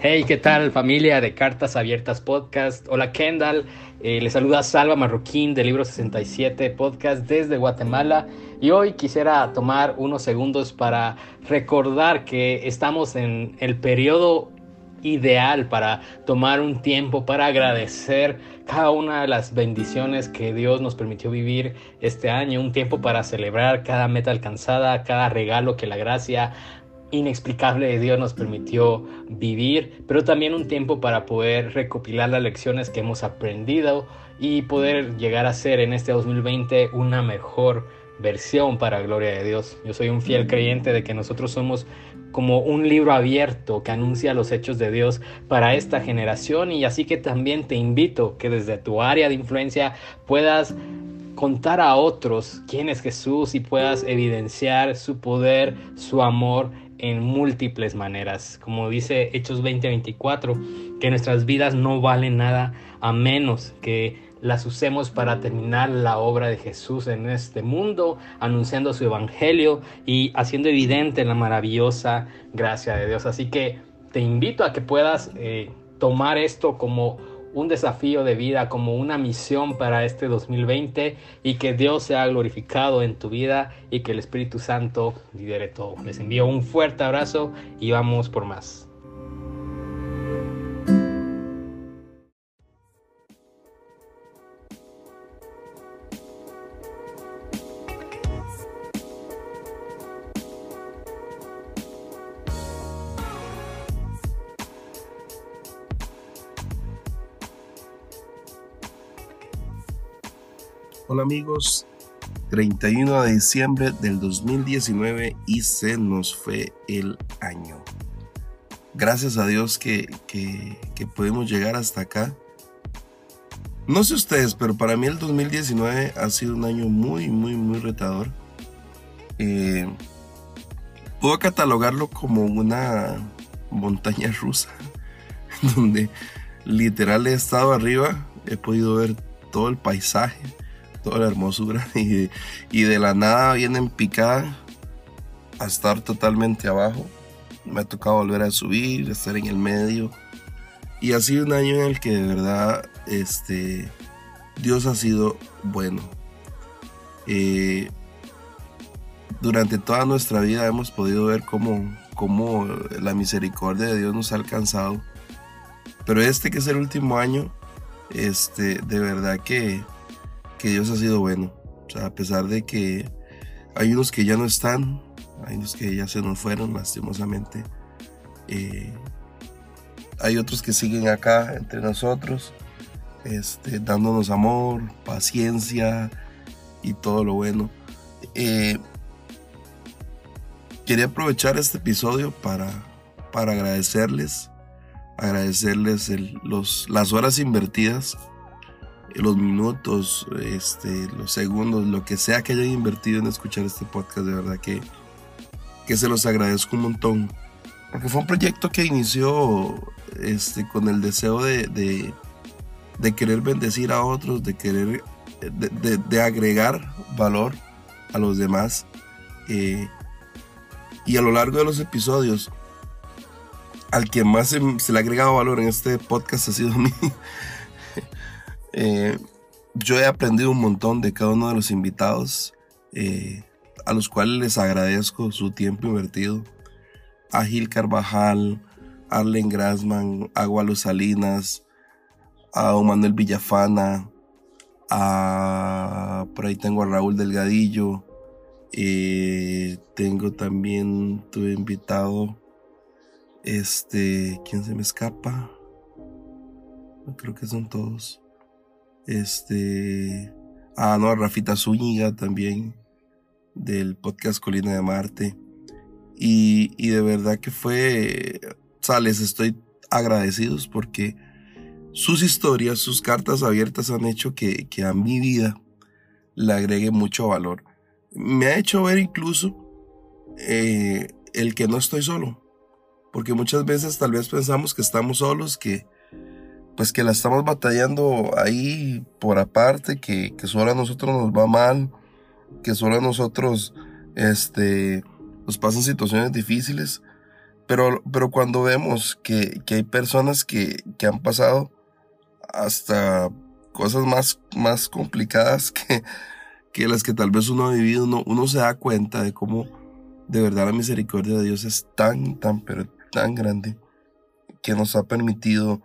Hey, ¿qué tal familia de Cartas Abiertas Podcast? Hola Kendall, eh, les saluda Salva Marroquín de Libro 67 Podcast desde Guatemala. Y hoy quisiera tomar unos segundos para recordar que estamos en el periodo ideal para tomar un tiempo para agradecer cada una de las bendiciones que Dios nos permitió vivir este año, un tiempo para celebrar cada meta alcanzada, cada regalo que la gracia inexplicable de Dios nos permitió vivir, pero también un tiempo para poder recopilar las lecciones que hemos aprendido y poder llegar a ser en este 2020 una mejor versión para gloria de Dios. Yo soy un fiel creyente de que nosotros somos como un libro abierto que anuncia los hechos de Dios para esta generación y así que también te invito que desde tu área de influencia puedas contar a otros quién es Jesús y puedas evidenciar su poder, su amor en múltiples maneras. Como dice Hechos 20:24, que nuestras vidas no valen nada a menos que las usemos para terminar la obra de Jesús en este mundo, anunciando su evangelio y haciendo evidente la maravillosa gracia de Dios. Así que te invito a que puedas eh, tomar esto como un desafío de vida, como una misión para este 2020 y que Dios sea glorificado en tu vida y que el Espíritu Santo lidere todo. Les envío un fuerte abrazo y vamos por más. Amigos, 31 de diciembre del 2019 y se nos fue el año. Gracias a Dios que, que, pudimos llegar hasta acá. No sé ustedes, pero para mí el 2019 ha sido un año muy, muy, muy retador. Eh, puedo catalogarlo como una montaña rusa, donde literal he estado arriba, he podido ver todo el paisaje, toda la hermosura y, y de la nada vienen picada a estar totalmente abajo. Me ha tocado volver a subir, estar en el medio. Y ha sido un año en el que de verdad este, Dios ha sido bueno. Eh, durante toda nuestra vida hemos podido ver cómo, cómo la misericordia de Dios nos ha alcanzado. Pero este que es el último año, este, de verdad que que Dios ha sido bueno. O sea, a pesar de que hay unos que ya no están, hay unos que ya se nos fueron, lastimosamente. Eh, hay otros que siguen acá entre nosotros, este, dándonos amor, paciencia y todo lo bueno. Eh, quería aprovechar este episodio para, para agradecerles, agradecerles los, las horas invertidas los minutos, este, los segundos, lo que sea que hayan invertido en escuchar este podcast, de verdad que, que se los agradezco un montón. Porque fue un proyecto que inició este, con el deseo de, de, querer bendecir a otros, de querer, de, agregar valor a los demás. Eh, y a lo largo de los episodios, al que más se, se, le ha agregado valor en este podcast ha sido a mí. Eh, yo he aprendido un montón de cada uno de los invitados, eh, a los cuales les agradezco su tiempo invertido. A Gil Carvajal, Arlen Grasman, Agua Salinas, a Manuel Villafana, a, por ahí tengo a Raúl Delgadillo, eh, tengo también, tuve invitado, este, ¿quién se me escapa? Creo que son todos. Este. Ah, no, a Rafita Zúñiga también, del podcast Colina de Marte. Y, y de verdad que fue. O les estoy agradecidos porque sus historias, sus cartas abiertas han hecho que, que a mi vida le agregue mucho valor. Me ha hecho ver incluso eh, el que no estoy solo. Porque muchas veces tal vez pensamos que estamos solos, que, pues que la estamos batallando ahí por aparte, que, que solo a nosotros nos va mal, que solo a nosotros este, nos pasan situaciones difíciles, Pero, pero cuando vemos que, hay personas que, han pasado hasta cosas más, más complicadas que, que las que tal vez uno ha vivido, uno, uno se da cuenta de cómo de verdad la misericordia de Dios es tan, tan, pero tan grande que nos ha permitido,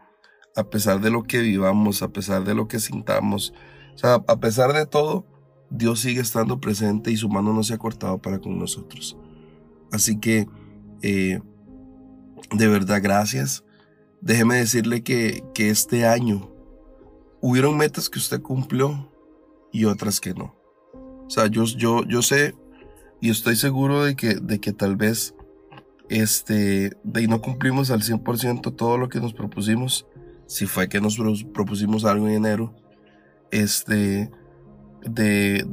a pesar de lo que vivamos, a pesar de lo que sintamos, o sea, a pesar de todo, Dios sigue estando presente y su mano no se ha cortado para con nosotros. Así que eh, de verdad, gracias. Déjeme decirle que, este año hubieron metas que usted cumplió y otras que no. O sea, yo, yo, yo sé y estoy seguro de que, de que tal vez este, de no cumplimos al 100% todo lo que nos propusimos. Si fue que nos propusimos algo en enero, este, de,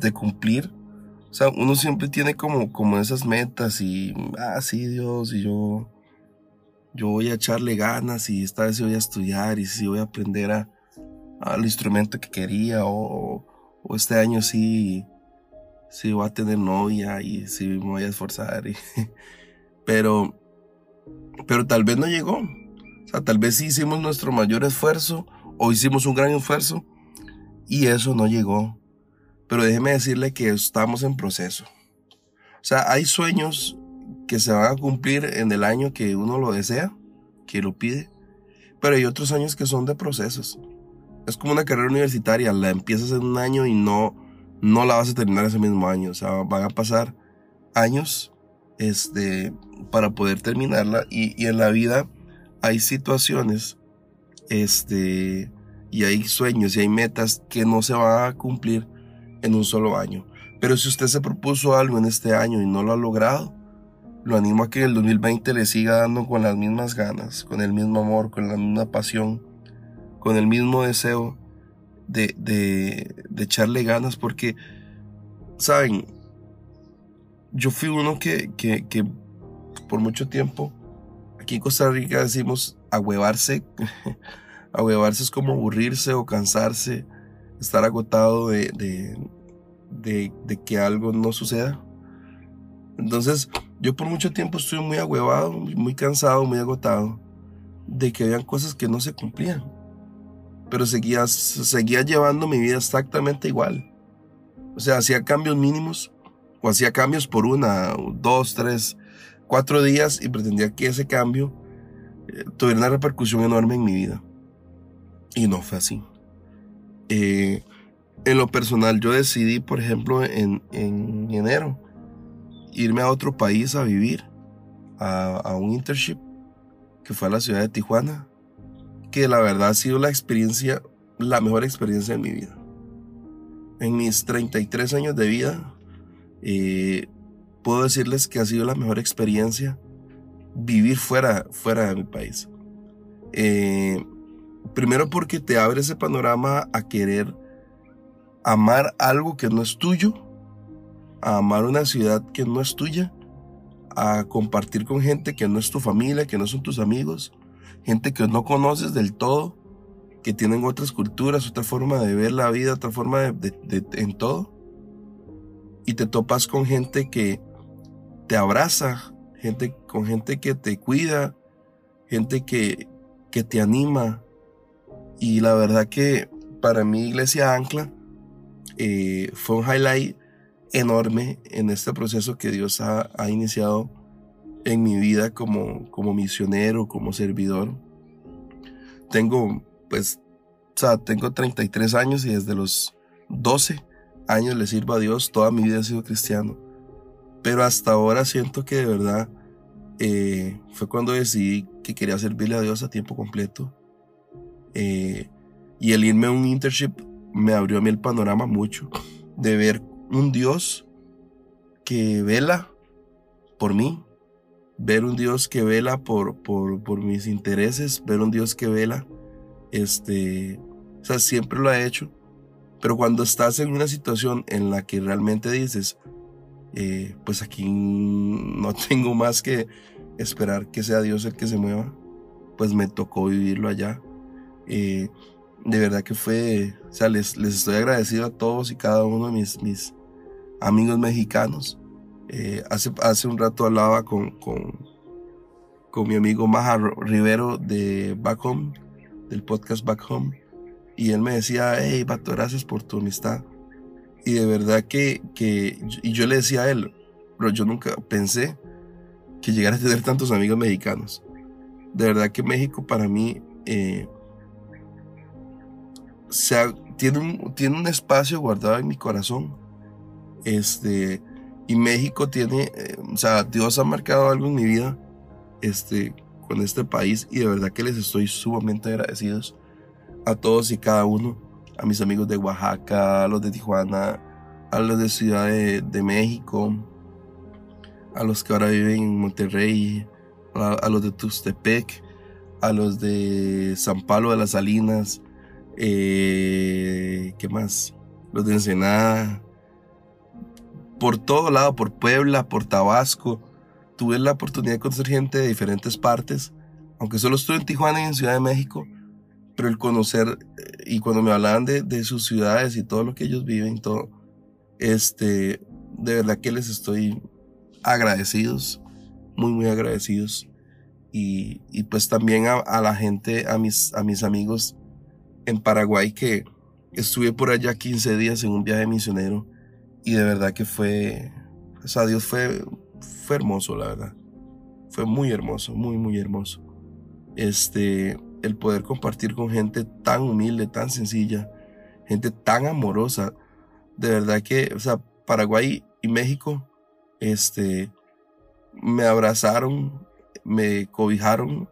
de, cumplir o sea, uno siempre tiene como, como esas metas y, ah, sí, Dios, y yo, yo voy a echarle ganas y esta vez voy a estudiar y sí voy a aprender al instrumento que quería o, o, este año sí, sí voy a tener novia y sí me voy a esforzar. pero, pero tal vez no llegó. Tal vez sí hicimos nuestro mayor esfuerzo o hicimos un gran esfuerzo y eso no llegó pero déjeme decirle que estamos en proceso. O sea, hay sueños que se van a cumplir en el año que uno lo desea, que lo pide, pero hay otros años que son de procesos. Es como una carrera universitaria, la empiezas en un año y no, no la vas a terminar ese mismo año. O sea, van a pasar años este, para poder terminarla y en la vida hay situaciones este, y hay sueños y hay metas que no se van a cumplir en un solo año. Pero si usted se propuso algo en este año y no lo ha logrado, lo animo a que el 2020 le siga dando con las mismas ganas, con el mismo amor, con la misma pasión, con el mismo deseo de, de, de echarle ganas, porque, ¿saben? Yo fui uno que, que, que por mucho tiempo, aquí en Costa Rica decimos ahuevarse. ahuevarse es como aburrirse o cansarse estar agotado de, de, de, que algo no suceda. Entonces, yo por mucho tiempo estuve muy agüevado, muy cansado, muy agotado de que habían cosas que no se cumplían. Pero seguía, seguía llevando mi vida exactamente igual. O sea, hacía cambios mínimos o hacía cambios por una, dos, tres, cuatro días y pretendía que ese cambio eh, tuviera una repercusión enorme en mi vida. Y no fue así. Eh, en lo personal, yo decidí, por ejemplo, en, enero, irme a otro país a vivir, a, un internship, que fue a la ciudad de Tijuana, que la verdad ha sido la experiencia, la mejor experiencia de mi vida. En mis 33 años de vida, eh, puedo decirles que ha sido la mejor experiencia vivir fuera, fuera de mi país. Eh, Primero porque te abre ese panorama a querer amar algo que no es tuyo, a amar una ciudad que no es tuya, a compartir con gente que no es tu familia, que no son tus amigos, gente que no conoces del todo, que tienen otras culturas, otra forma de ver la vida, otra forma de, en todo. Y te topas con gente que te abraza, gente con gente que te cuida, gente que, que te anima, y la verdad que para mi Iglesia Ancla eh, fue un highlight enorme en este proceso que Dios ha, iniciado en mi vida como, como misionero, como servidor. Tengo, pues, o sea, tengo 33 años y desde los 12 años le sirvo a Dios, toda mi vida he sido cristiano. Pero hasta ahora siento que de verdad eh, fue cuando decidí que quería servirle a Dios a tiempo completo. Eh, y el irme a un internship me abrió a mí el panorama mucho de ver un Dios que vela por mí, ver un Dios que vela por, por, por mis intereses, ver un Dios que vela, este, o sea, siempre lo ha hecho, pero cuando estás en una situación en la que realmente dices, eh, pues aquí no tengo más que esperar que sea Dios el que se mueva, pues me tocó vivirlo allá. Eh, de verdad que fue, o sea, les, les, estoy agradecido a todos y cada uno de mis, mis amigos mexicanos. Eh, hace, hace un rato hablaba con, con, con mi amigo Maja Rivero de Back Home, del podcast Back Home, y él me decía, hey, Bato, gracias por tu amistad. Y de verdad que, que, y yo le decía a él, pero yo nunca pensé que llegara a tener tantos amigos mexicanos. De verdad que México para mí eh, tiene, un, tiene un espacio guardado en mi corazón. Este, y México tiene, eh, o sea, Dios ha marcado algo en mi vida este, con este país y de verdad que les estoy sumamente agradecidos a todos y cada uno, a mis amigos de Oaxaca, a los de Tijuana, a los de Ciudad de, México, a los que ahora viven en Monterrey, a, los de Tustepec, a los de San Pablo de las Salinas, eh, ¿qué más? Los de Ensenada, por todo lado, por Puebla, por Tabasco. Tuve la oportunidad de conocer gente de diferentes partes, aunque solo estuve en Tijuana y en Ciudad de México, pero el conocer, eh, y cuando me hablaban de, de sus ciudades y todo lo que ellos viven, todo, este, de verdad que les estoy agradecidos, muy, muy agradecidos. Y, y pues también a, a, la gente, a mis, a mis amigos en Paraguay que estuve por allá 15 días en un viaje misionero y de verdad que fue, o sea, Dios fue, fue hermoso, la verdad. Fue muy hermoso, muy, muy hermoso. Este, el poder compartir con gente tan humilde, tan sencilla, gente tan amorosa. De verdad que, o sea, Paraguay y México, este, me abrazaron, me cobijaron.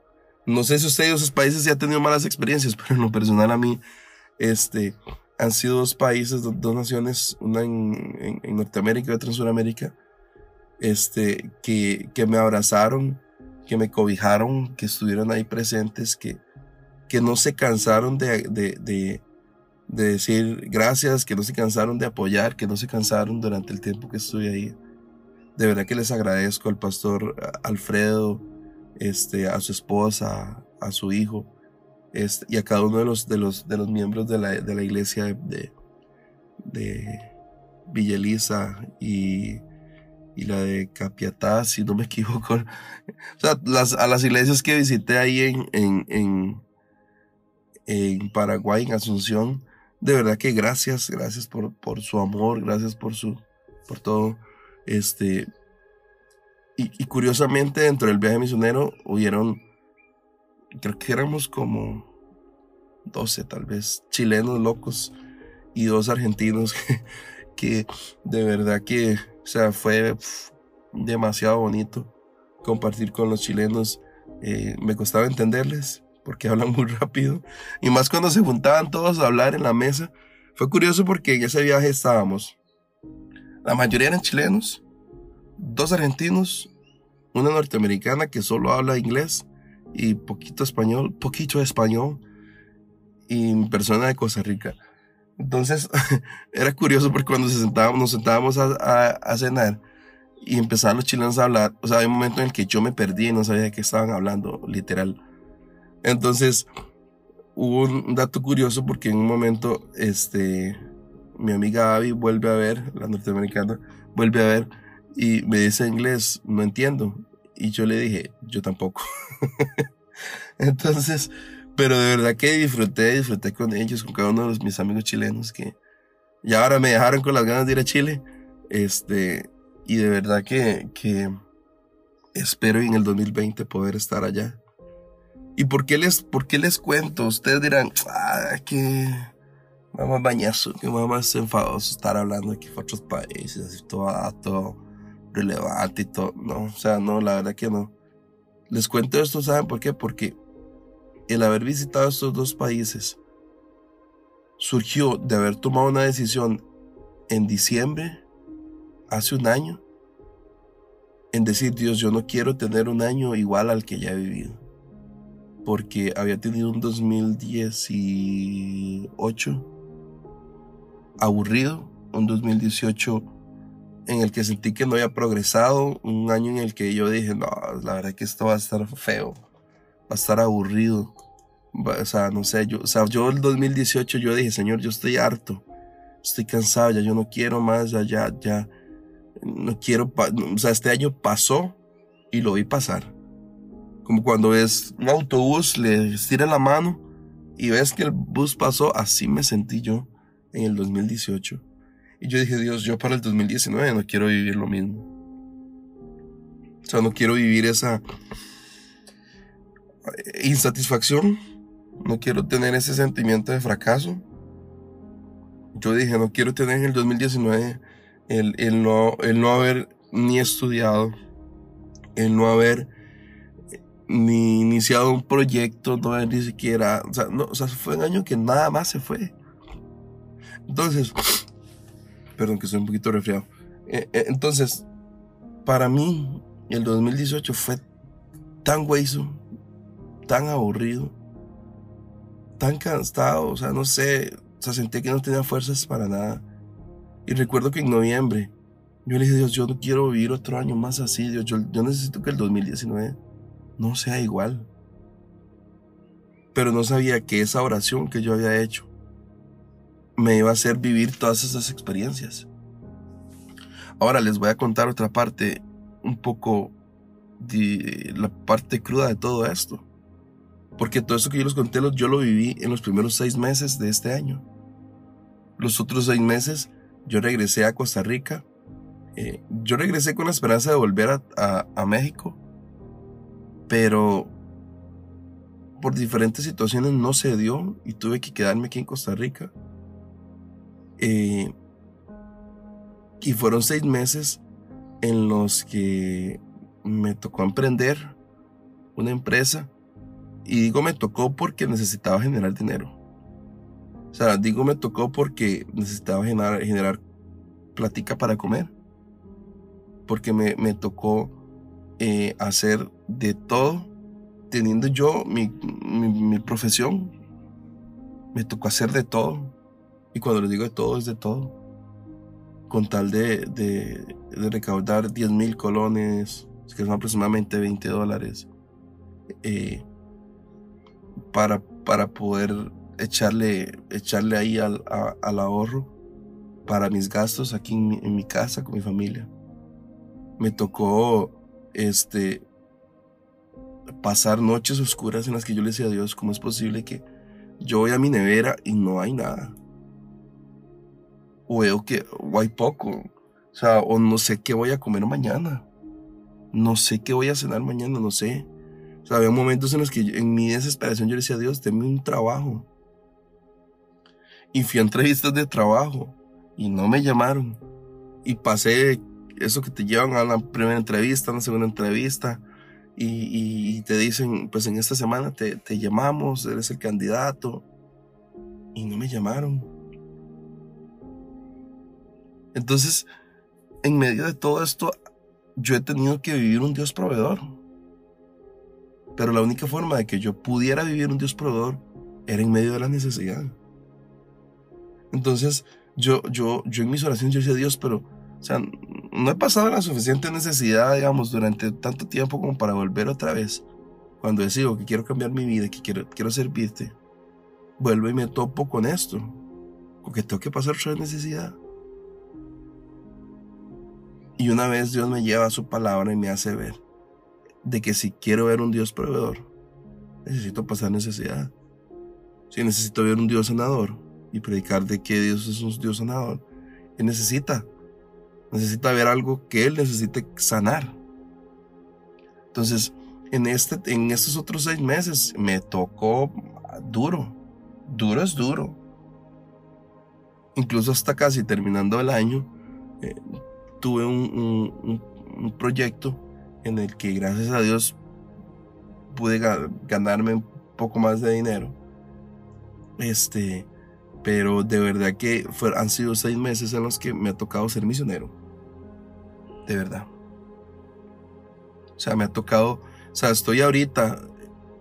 No sé si ustedes, esos países, ya han tenido malas experiencias, pero en lo personal a mí, este, han sido dos países, dos, naciones, una en, Norteamérica y otra en Sudamérica, este, que, que, me abrazaron, que me cobijaron, que estuvieron ahí presentes, que, que no se cansaron de, de, de, de, decir gracias, que no se cansaron de apoyar, que no se cansaron durante el tiempo que estuve ahí. De verdad que les agradezco al pastor Alfredo, este, a su esposa, a su hijo, este, y a cada uno de los, de los, de los miembros de la, de la iglesia de, de Villa y, y, la de Capiatá, si no me equivoco. O sea, las, a las iglesias que visité ahí en, en, Paraguay, en Asunción, de verdad que gracias, gracias por, por su amor, gracias por su, por todo. Este, y, curiosamente, dentro del viaje misionero hubieron creo que éramos como 12 tal vez, chilenos locos y dos argentinos que, de verdad que, o sea, fue demasiado bonito compartir con los chilenos. Eh, me costaba entenderles porque hablan muy rápido y más cuando se juntaban todos a hablar en la mesa. Fue curioso porque en ese viaje estábamos, la mayoría eran chilenos, dos argentinos, una norteamericana que solo habla inglés y poquito español, poquito español y persona de Costa Rica. Entonces era curioso porque cuando se sentábamos, nos sentábamos a, a, cenar y empezaban los chilenos a hablar, o sea, hay un momento en el que yo me perdí y no sabía de qué estaban hablando, literal. Entonces hubo un dato curioso porque en un momento, este, mi amiga Abby vuelve a ver, la norteamericana, vuelve a ver y me dice en inglés, no entiendo. Y yo le dije, yo tampoco. Entonces, pero de verdad que disfruté, disfruté con ellos, con cada uno de los, mis amigos chilenos que ya ahora me dejaron con las ganas de ir a Chile. Este, y de verdad que, que espero en el 2020 poder estar allá. ¿Y por qué les, por qué les cuento? Ustedes dirán, ah, que más bañazo, que más enfadoso estar hablando aquí para otros países, así todo, todo relevante y todo. No, o sea, no, la verdad que no. Les cuento esto, ¿saben por qué? Porque el haber visitado estos dos países surgió de haber tomado una decisión en diciembre, hace un año, en decir, Dios, yo no quiero tener un año igual al que ya he vivido. Porque había tenido un 2018 aburrido, un 2018 en el que sentí que no había progresado, un año en el que yo dije, no, la verdad que esto va a estar feo, va a estar aburrido. O sea, no sé, yo, o sea, yo el 2018 yo dije, Señor, yo estoy harto, estoy cansado, ya yo no quiero más, ya, ya, ya. no quiero, o sea, este año pasó y lo vi pasar. Como cuando ves un autobús, le estira la mano y ves que el bus pasó, así me sentí yo en el 2018. Y yo dije, Dios, yo para el 2019 no quiero vivir lo mismo. O sea, no quiero vivir esa insatisfacción. No quiero tener ese sentimiento de fracaso. Yo dije, no quiero tener en el 2019 el, el, no, el no haber ni estudiado, el no haber ni iniciado un proyecto, no ni siquiera, o sea, no, o sea, fue un año que nada más se fue. Entonces, perdón que estoy un poquito resfriado. Eh, eh, entonces, para mí, el 2018 fue tan hueso, tan aburrido, tan cansado, o sea, no sé, o sea, sentí que no tenía fuerzas para nada. Y recuerdo que en noviembre, yo le dije, Dios, yo no quiero vivir otro año más así, Dios, yo, yo necesito que el 2019 no sea igual. Pero no sabía que esa oración que yo había hecho me iba a hacer vivir todas esas experiencias. Ahora les voy a contar otra parte, un poco de la parte cruda de todo esto. Porque todo eso que yo les conté, yo lo viví en los primeros seis meses de este año. Los otros seis meses yo regresé a Costa Rica. Eh, yo regresé con la esperanza de volver a México pero por diferentes situaciones no se dio y tuve que quedarme aquí en Costa Rica. Eh, y fueron seis meses en los que me tocó emprender una empresa. Y digo me tocó porque necesitaba generar dinero. O sea, digo me tocó porque necesitaba generar, generar platica para comer. Porque me, me tocó eh, hacer de todo, teniendo yo mi, mi, profesión. Me tocó hacer de todo. Y cuando les digo de todo, es de todo. Con tal de, de, recaudar 10 mil colones, que son aproximadamente 20 dólares, eh, para, para poder echarle, echarle ahí al, al ahorro para mis gastos aquí en en mi casa con mi familia. Me tocó este, pasar noches oscuras en las que yo le decía a Dios, ¿cómo es posible que yo voy a mi nevera y no hay nada? O veo que o hay poco, o o no sé qué voy a comer mañana, no sé qué voy a cenar mañana, no sé. Había momentos en los que en mi desesperación yo le decía a Dios, denme un trabajo. Y fui a entrevistas de trabajo y no me llamaron. Y pasé eso que te llevan a una primera entrevista, a una segunda entrevista, y, te dicen, pues en esta semana te, te, llamamos, eres el candidato, y no me llamaron. Entonces, en medio de todo esto, yo he tenido que vivir un Dios proveedor. Pero la única forma de que yo pudiera vivir un Dios proveedor era en medio de la necesidad. Entonces, yo, yo, yo en mis oraciones yo decía, Dios, pero, o sea, no he pasado la suficiente necesidad, digamos, durante tanto tiempo como para volver otra vez. Cuando decido que quiero cambiar mi vida, que quiero, quiero servirte, vuelvo y me topo con esto. Porque tengo que pasar otra necesidad. Y una vez Dios me lleva a su palabra y me hace ver de que si quiero ver un Dios proveedor, necesito pasar necesidad. Si necesito ver un Dios sanador y predicar de que Dios es un Dios sanador, Él necesita necesita ver algo que él necesite sanar. Entonces, en, este, en estos otros seis meses me tocó duro, duro es duro. Incluso hasta casi terminando el año, eh, tuve un, un, proyecto en el que gracias a Dios pude ganarme un poco más de dinero. Este, pero de verdad que han sido seis meses en los que me ha tocado ser misionero de verdad. O sea, me ha tocado, o sea, estoy ahorita,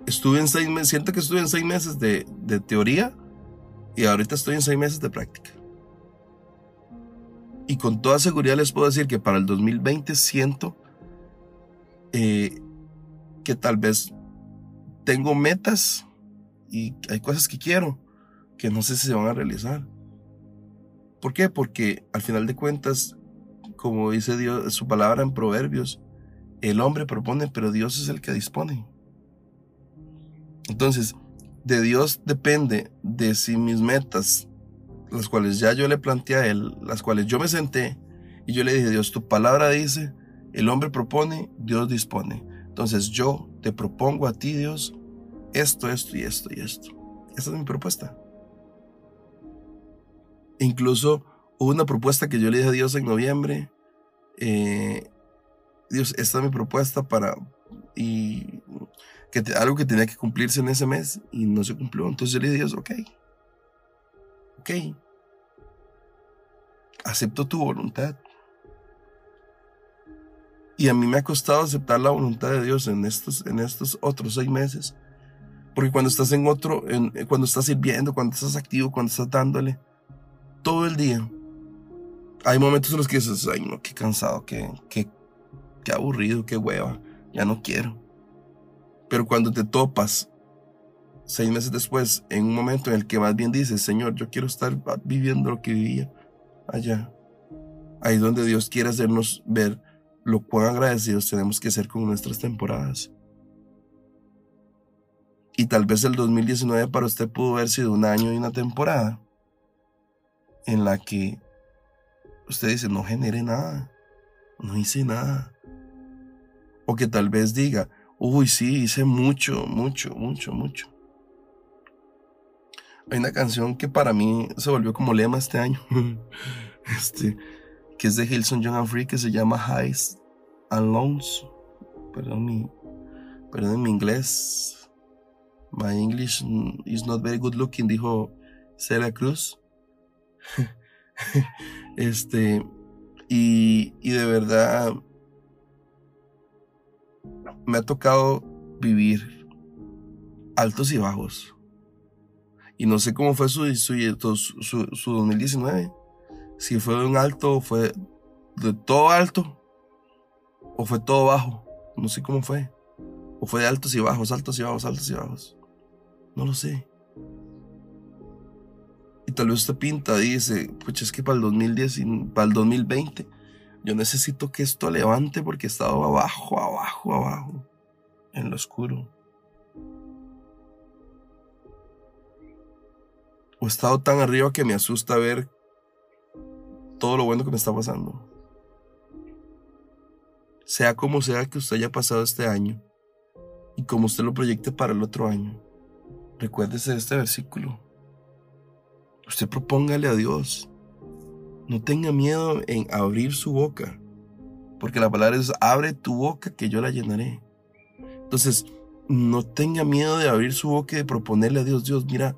estuve en seis meses, siento que estuve en seis meses de, teoría y ahorita estoy en seis meses de práctica. Y con toda seguridad les puedo decir que para el 2020 siento eh, que tal vez tengo metas y hay cosas que quiero que no sé si se van a realizar. ¿Por qué? Porque al final de cuentas como dice Dios, su palabra en Proverbios, el hombre propone, pero Dios es el que dispone. Entonces, de Dios depende de si mis metas, las cuales ya yo le planteé a Él, las cuales yo me senté y yo le dije, Dios, tu palabra dice, el hombre propone, Dios dispone. Entonces yo te propongo a ti, Dios, esto, esto y esto y esto. Esa es mi propuesta. incluso hubo una propuesta que yo le dije a Dios en noviembre. Eh, Dios, esta es mi propuesta para... Y que algo que tenía que cumplirse en ese mes y no se cumplió. Entonces yo le dije a Dios, ok. Ok. Acepto tu voluntad. Y a mí me ha costado aceptar la voluntad de Dios en estos, en estos otros seis meses. Porque cuando estás en otro, cuando estás sirviendo, cuando estás activo, cuando estás dándole, todo el día, hay momentos en los que dices, ay no, qué cansado, qué, qué, qué aburrido, qué hueva, ya no quiero. Pero cuando te topas seis meses después, en un momento en el que más bien dices, Señor, yo quiero estar viviendo lo que vivía allá, ahí es donde Dios quiere hacernos ver lo cuán agradecidos tenemos que ser con nuestras temporadas. Y tal vez el 2019 para usted pudo haber sido un año y una temporada en la que usted dice, no genere nada, no hice nada. O que tal vez diga, uy, sí, hice mucho, mucho, mucho, mucho. Hay una canción que para mí se volvió como lema este año. este, que es de Hilson John Free, que se llama Highs and Loans. Perdón mi, perdón mi inglés. My English is not very good looking, dijo Celia Cruz. este, y, y de verdad me ha tocado vivir altos y bajos. Y no sé cómo fue su, su, su, su 2019 si fue un alto, fue de todo alto o fue todo bajo. No sé cómo fue. O fue de altos y bajos, altos y bajos, altos y bajos. No lo sé. Y tal vez usted pinta, dice, pues es que para el 2010 y para el 2020 yo necesito que esto levante porque he estado abajo, abajo, abajo, en lo oscuro. O he estado tan arriba que me asusta ver todo lo bueno que me está pasando. Sea como sea que usted haya pasado este año y como usted lo proyecte para el otro año, recuérdese de este versículo. Usted propóngale a Dios. No tenga miedo en abrir su boca, porque la palabra es abre tu boca que yo la llenaré. Entonces, no tenga miedo de abrir su boca y de proponerle a Dios, Dios, mira,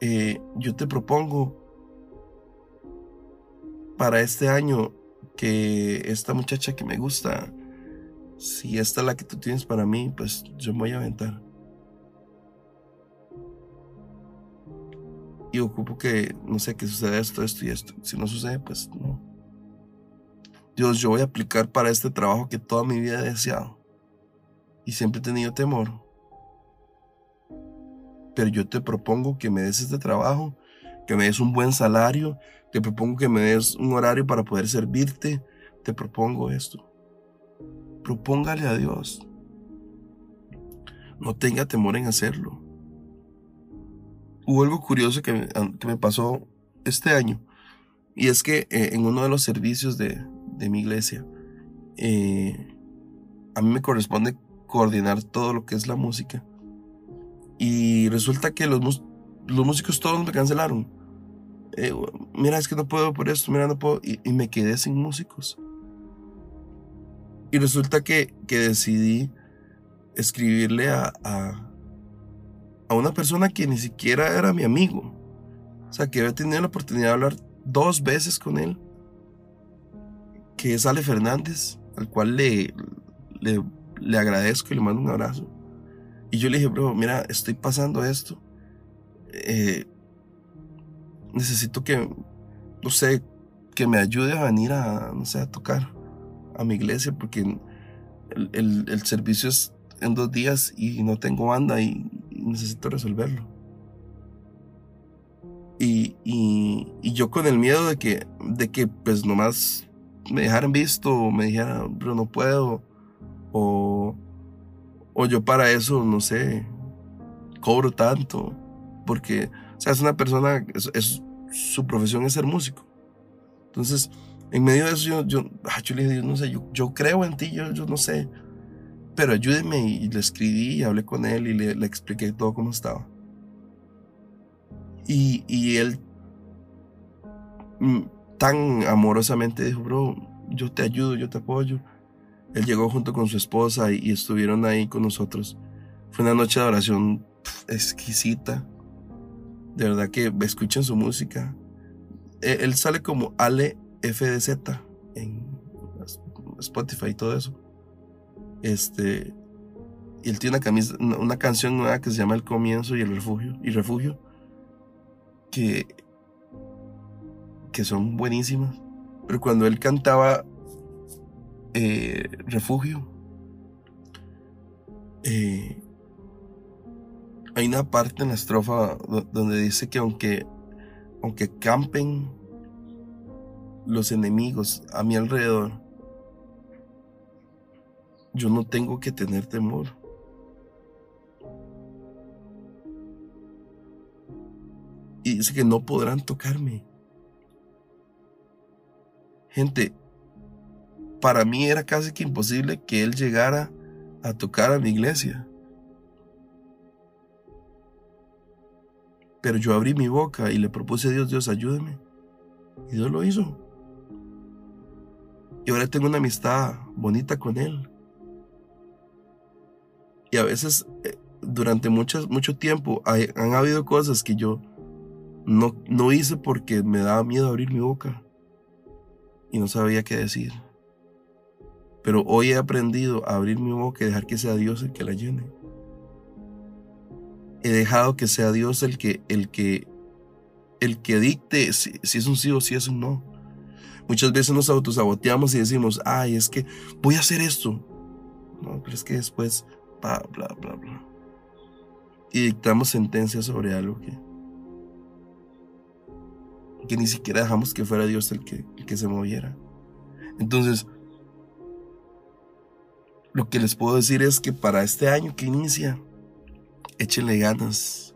eh, yo te propongo para este año que esta muchacha que me gusta, si esta es la que tú tienes para mí, pues yo me voy a aventar. Y ocupo que, no sé, que suceda esto, esto y esto. Si no sucede, pues no. Dios, yo voy a aplicar para este trabajo que toda mi vida he deseado. Y siempre he tenido temor. Pero yo te propongo que me des este trabajo, que me des un buen salario, te propongo que me des un horario para poder servirte. Te propongo esto. Propóngale a Dios. No tenga temor en hacerlo. Hubo algo curioso que me, pasó este año. Y es que eh, en uno de los servicios de, mi iglesia, eh, a mí me corresponde coordinar todo lo que es la música. Y resulta que los, los músicos todos me cancelaron. Eh, mira, es que no puedo por esto, mira, no puedo, y, me quedé sin músicos. Y resulta que, que decidí escribirle a, a, una persona que ni siquiera era mi amigo. O sea, que había tenido la oportunidad de hablar dos veces con él, que es Ale Fernández, al cual le, le, le agradezco y le mando un abrazo. Y yo le dije, bro, mira, estoy pasando esto. Eh, necesito que, no sé, que me ayude a venir a, no sé, a tocar a mi iglesia porque el, servicio es en dos días y no tengo banda y, necesito resolverlo. Y, y, yo con el miedo de que, de que pues nomás me dejaran visto, me dijeran, pero no puedo, o, o yo para eso, no sé, cobro tanto, porque, o sea, es una persona, es, su profesión es ser músico. Entonces, en medio de eso, yo, yo, ah, le dije, no sé, yo, yo creo en ti, yo, yo no sé, pero ayúdeme y le escribí y hablé con él y le, expliqué todo cómo estaba. Y, y él mm, tan amorosamente dijo, bro, yo te ayudo, yo te apoyo. Él llegó junto con su esposa y, estuvieron ahí con nosotros. Fue una noche de oración exquisita. De verdad que escuchen su música. E, él sale como Ale FDZ en Spotify y todo eso. Este, y él tiene una, canción nueva que se llama El Comienzo y el Refugio. Y Refugio. Que, que son buenísimas. Pero cuando él cantaba eh, Refugio, eh, hay una parte en la estrofa donde dice que aunque, aunque campen los enemigos a mi alrededor, yo no tengo que tener temor. Y dice que no podrán tocarme. Gente, para mí era casi que imposible que él llegara a tocar a mi iglesia. Pero yo abrí mi boca y le propuse a Dios, Dios, ayúdame. Y Dios lo hizo. Y ahora tengo una amistad bonita con Él. A veces, eh, durante mucho, mucho tiempo, han habido cosas que yo no, no hice porque me daba miedo abrir mi boca y no sabía qué decir. Pero hoy he aprendido a abrir mi boca y dejar que sea Dios el que la llene. He dejado que sea Dios el que, el que, el que dicte si, es un sí o si es un no. Muchas veces nos autosaboteamos y decimos, ay, es que voy a hacer esto. No, pero es que después, bla, bla, bla, bla. Y dictamos sentencias sobre algo que, que ni siquiera dejamos que fuera Dios el que, el que se moviera. Entonces, lo que les puedo decir es que para este año que inicia, échenle ganas,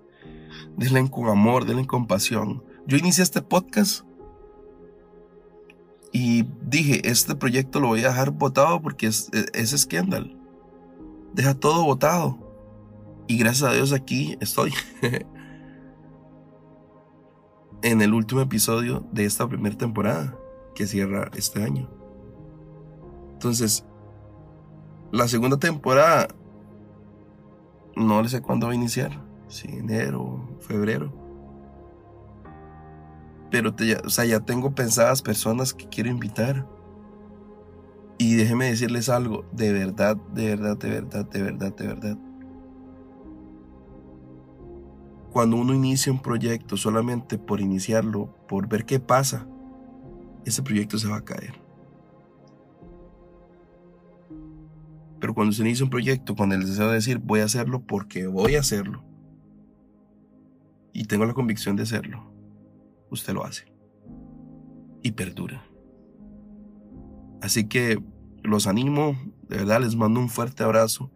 denle con amor, denle con pasión. Yo inicié este podcast y dije, este proyecto lo voy a dejar votado porque es, es, es. Deja todo votado. Y gracias a Dios aquí estoy. en el último episodio de esta primera temporada que cierra este año. Entonces, la segunda temporada no sé cuándo va a iniciar, si enero, febrero. Pero o sea, ya tengo pensadas personas que quiero invitar. Y déjeme decirles algo, de verdad, de verdad, de verdad, de verdad, de verdad cuando uno inicia un proyecto solamente por iniciarlo, por ver qué pasa, ese proyecto se va a caer. Pero cuando se inicia un proyecto con el deseo de decir voy a hacerlo porque voy a hacerlo y tengo la convicción de hacerlo, usted lo hace y perdura. Así que los animo, de verdad les mando un fuerte abrazo,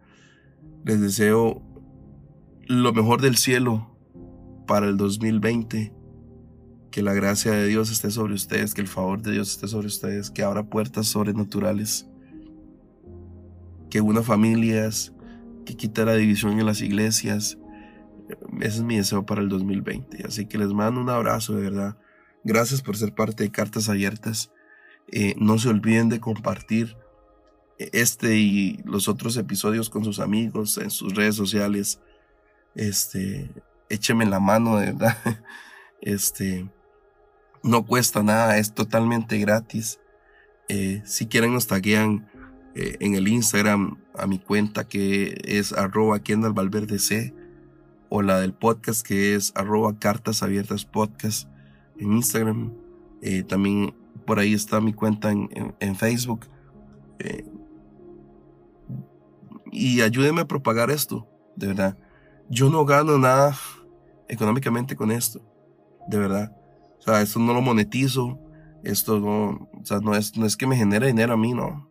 les deseo lo mejor del cielo para el 2020. Que la gracia de Dios esté sobre ustedes, que el favor de Dios esté sobre ustedes, que abra puertas sobrenaturales, que una familias, que quite la división en las iglesias. Ese es mi deseo para el 2020. Así que les mando un abrazo de verdad. Gracias por ser parte de Cartas Abiertas. Eh, no se olviden de compartir este y los otros episodios con sus amigos en sus redes sociales. Este, écheme la mano, de verdad. Este, no cuesta nada, es totalmente gratis. Eh, si quieren nos taguean eh, en el Instagram a mi cuenta que es arroba Valverde C o la del podcast que es arroba Cartas Abiertas Podcast en Instagram. Eh, también por ahí está mi cuenta en, en Facebook. Y ayúdenme a propagar esto, de verdad. Yo no gano nada económicamente con esto, de verdad. O sea, esto no lo monetizo, Esto no, o sea, no es, no es que me genere dinero a mí, no.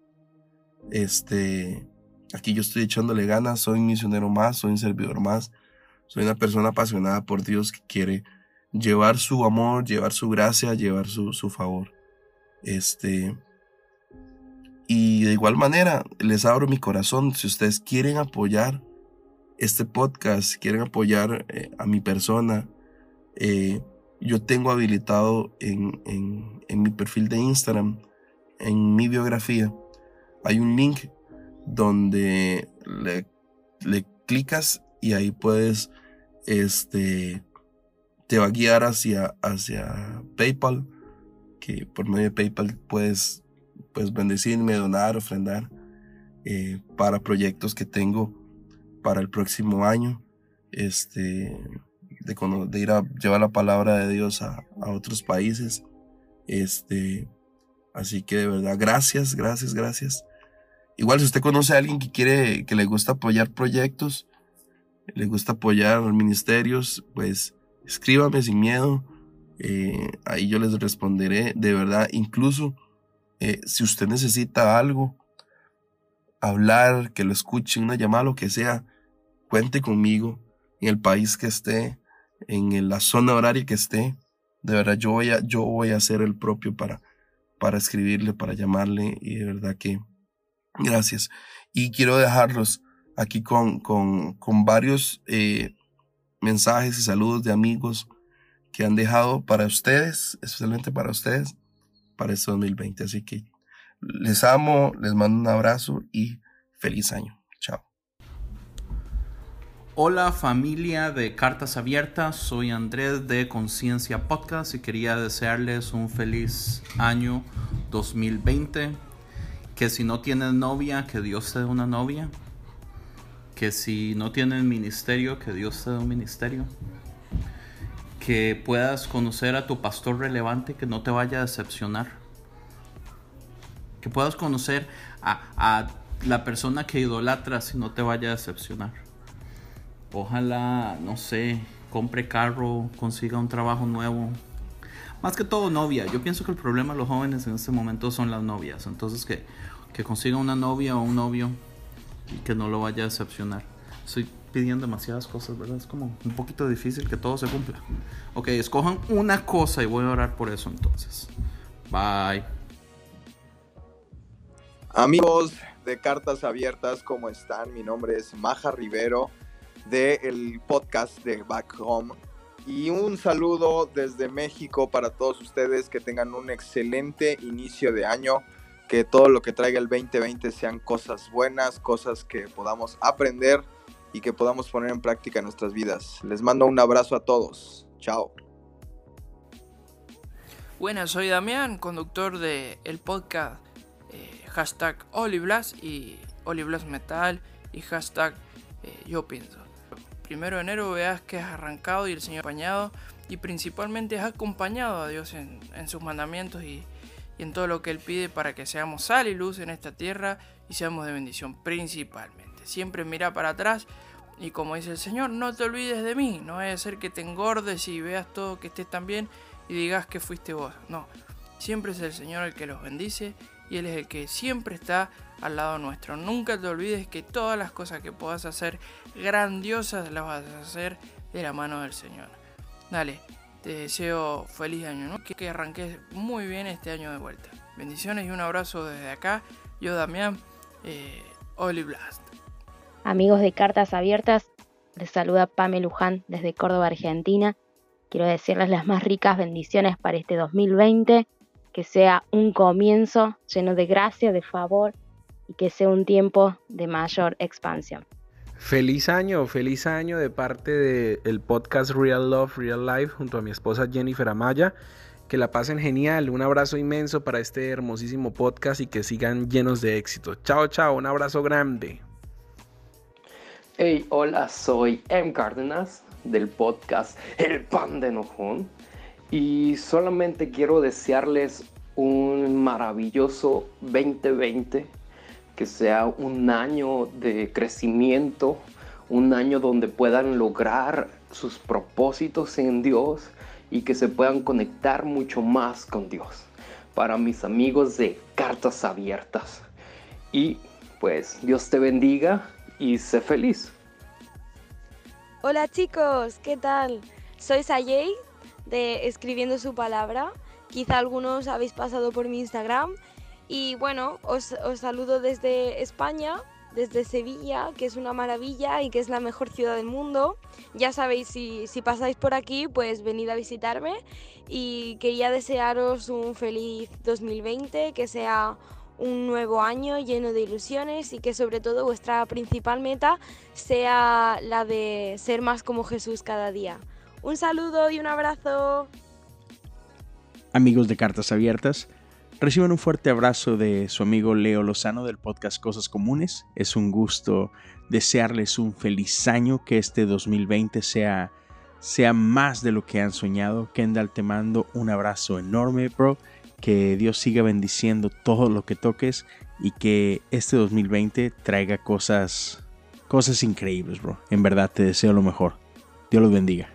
Este, aquí yo estoy echándole ganas, soy un misionero más, soy un servidor más, soy una persona apasionada por Dios que quiere llevar su amor, llevar su gracia, llevar su, su favor. Este, y de igual manera, les abro mi corazón. Si ustedes quieren apoyar este podcast, quieren apoyar eh, a mi persona, eh, yo tengo habilitado en, en, mi perfil de Instagram, en mi biografía, hay un link donde le, le clicas y ahí puedes, este, te va a guiar hacia, hacia PayPal, que por medio de PayPal puedes pues bendecirme, donar, ofrendar eh, para proyectos que tengo para el próximo año, este, de, ir a llevar la palabra de Dios a, otros países. Este, así que de verdad, gracias, gracias, gracias. Igual si usted conoce a alguien que quiere, que le gusta apoyar proyectos, le gusta apoyar ministerios, pues escríbame sin miedo. Eh, ahí yo les responderé de verdad. Incluso eh, si usted necesita algo, hablar, que lo escuche, una llamada, lo que sea, cuente conmigo en el país que esté, en la zona horaria que esté. De verdad, yo voy a, yo voy a hacer el propio para, para escribirle, para llamarle y de verdad que gracias. Y quiero dejarlos aquí con, con, con varios eh, mensajes y saludos de amigos que han dejado para ustedes, especialmente para ustedes para este 2020. Así que les amo, les mando un abrazo y feliz año. Chao. Hola familia de Cartas Abiertas, soy Andrés de Conciencia Podcast y quería desearles un feliz año 2020. Que si no tienen novia, que Dios te dé una novia. Que si no tienen ministerio, que Dios te dé un ministerio que puedas conocer a tu pastor relevante que no te vaya a decepcionar. Que puedas conocer a, la persona que idolatras y no te vaya a decepcionar. Ojalá, no sé, compre carro, consiga un trabajo nuevo. Más que todo novia. Yo pienso que el problema de los jóvenes en este momento son las novias. Entonces que, que consiga una novia o un novio y que no lo vaya a decepcionar. Soy pidiendo demasiadas cosas, ¿verdad? Es como un poquito difícil que todo se cumpla. Ok, escojan una cosa y voy a orar por eso entonces. Bye. Amigos de Cartas Abiertas, ¿cómo están? Mi nombre es Maja Rivero del podcast de Back Home. Y un saludo desde México para todos ustedes que tengan un excelente inicio de año. Que todo lo que traiga el 2020 sean cosas buenas, cosas que podamos aprender y que podamos poner en práctica nuestras vidas. Les mando un abrazo a todos. Chao. Buenas, soy Damián, conductor de el podcast eh, hashtag Oliblas y Oliblas Metal y hashtag eh, Yo. Primero de enero veas que has arrancado y el Señor ha acompañado y principalmente has acompañado a Dios en, sus mandamientos y en todo lo que Él pide para que seamos sal y luz en esta tierra y seamos de bendición principalmente. Siempre mira para atrás y como dice el Señor, no te olvides de mí. No vaya a ser que te engordes y veas todo que estés tan bien y digas que fuiste vos. No, siempre es el Señor el que los bendice y Él es el que siempre está al lado nuestro. Nunca te olvides que todas las cosas que puedas hacer grandiosas las vas a hacer de la mano del Señor. Dale, te deseo feliz año, ¿no? que, arranques muy bien este año de vuelta. Bendiciones y un abrazo desde acá. Yo, Damián, eh, Blast. Amigos de Cartas Abiertas, les saluda Pame Luján desde Córdoba, Argentina. Quiero decirles las más ricas bendiciones para este 2020, que sea un comienzo lleno de gracia, de favor y que sea un tiempo de mayor expansión. Feliz año, feliz año de parte del podcast Real Love, Real Life junto a mi esposa Jennifer Amaya. Que la pasen genial, un abrazo inmenso para este hermosísimo podcast y que sigan llenos de éxito. Chao, chao, un abrazo grande. Hey, hola, soy M. Cárdenas del podcast El Pan de Nojón y solamente quiero desearles un maravilloso 2020, que sea un año de crecimiento, un año donde puedan lograr sus propósitos en Dios y que se puedan conectar mucho más con Dios. para mis amigos de Cartas Abiertas. Y pues Dios te bendiga y sé feliz. Hola chicos, ¿qué tal? Soy Sayei de Escribiendo su Palabra. Quizá algunos habéis pasado por mi Instagram. Y bueno, os, os saludo desde España desde Sevilla, que es una maravilla y que es la mejor ciudad del mundo. Ya sabéis, si, si pasáis por aquí, pues venid a visitarme y quería desearos un feliz 2020, que sea un nuevo año lleno de ilusiones y que sobre todo vuestra principal meta sea la de ser más como Jesús cada día. Un saludo y un abrazo. Amigos de Cartas Abiertas, Reciban un fuerte abrazo de su amigo Leo Lozano del podcast Cosas Comunes. Es un gusto desearles un feliz año, que este 2020 sea, sea más de lo que han soñado. Kendall, te mando un abrazo enorme, bro. Que Dios siga bendiciendo todo lo que toques y que este 2020 traiga cosas, cosas increíbles, bro. En verdad te deseo lo mejor. Dios los bendiga.